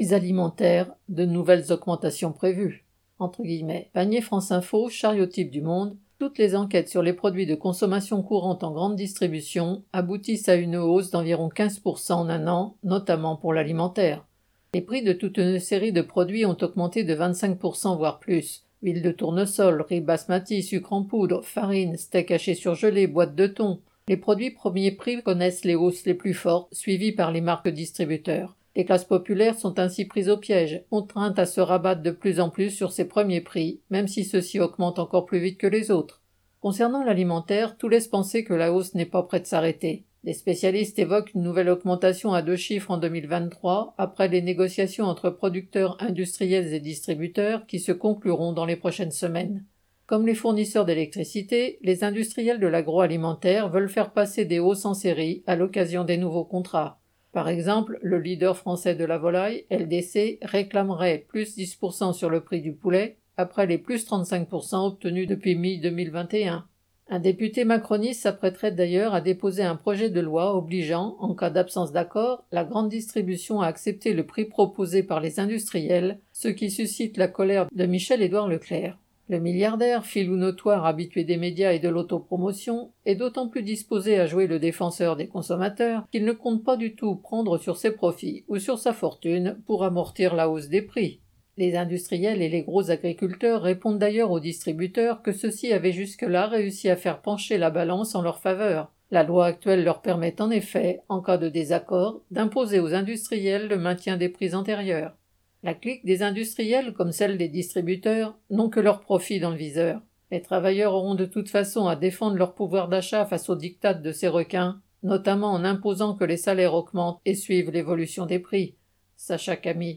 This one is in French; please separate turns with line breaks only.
Prix alimentaires, de nouvelles augmentations prévues. Entre. Panier France Info, chariotype du monde, toutes les enquêtes sur les produits de consommation courante en grande distribution aboutissent à une hausse d'environ 15% en un an, notamment pour l'alimentaire. Les prix de toute une série de produits ont augmenté de 25% voire plus. Huile de tournesol, riz basmati, sucre en poudre, farine, steak haché surgelé, boîte de thon. Les produits premiers prix connaissent les hausses les plus fortes, suivies par les marques distributeurs. Les classes populaires sont ainsi prises au piège, contraintes à se rabattre de plus en plus sur ces premiers prix, même si ceux-ci augmentent encore plus vite que les autres. Concernant l'alimentaire, tout laisse penser que la hausse n'est pas près de s'arrêter. Les spécialistes évoquent une nouvelle augmentation à deux chiffres en 2023 après les négociations entre producteurs industriels et distributeurs qui se concluront dans les prochaines semaines. Comme les fournisseurs d'électricité, les industriels de l'agroalimentaire veulent faire passer des hausses en série à l'occasion des nouveaux contrats. Par exemple, le leader français de la volaille, LDC, réclamerait plus 10% sur le prix du poulet après les plus 35% obtenus depuis mi-2021. Un député macroniste s'apprêterait d'ailleurs à déposer un projet de loi obligeant, en cas d'absence d'accord, la grande distribution à accepter le prix proposé par les industriels, ce qui suscite la colère de Michel-Édouard Leclerc. Le milliardaire, filou notoire habitué des médias et de l'autopromotion, est d'autant plus disposé à jouer le défenseur des consommateurs qu'il ne compte pas du tout prendre sur ses profits ou sur sa fortune pour amortir la hausse des prix. Les industriels et les gros agriculteurs répondent d'ailleurs aux distributeurs que ceux-ci avaient jusque-là réussi à faire pencher la balance en leur faveur. La loi actuelle leur permet en effet, en cas de désaccord, d'imposer aux industriels le maintien des prix antérieurs. La clique des industriels, comme celle des distributeurs, n'ont que leur profit dans le viseur. Les travailleurs auront de toute façon à défendre leur pouvoir d'achat face aux dictats de ces requins, notamment en imposant que les salaires augmentent et suivent l'évolution des prix. Sacha Camille.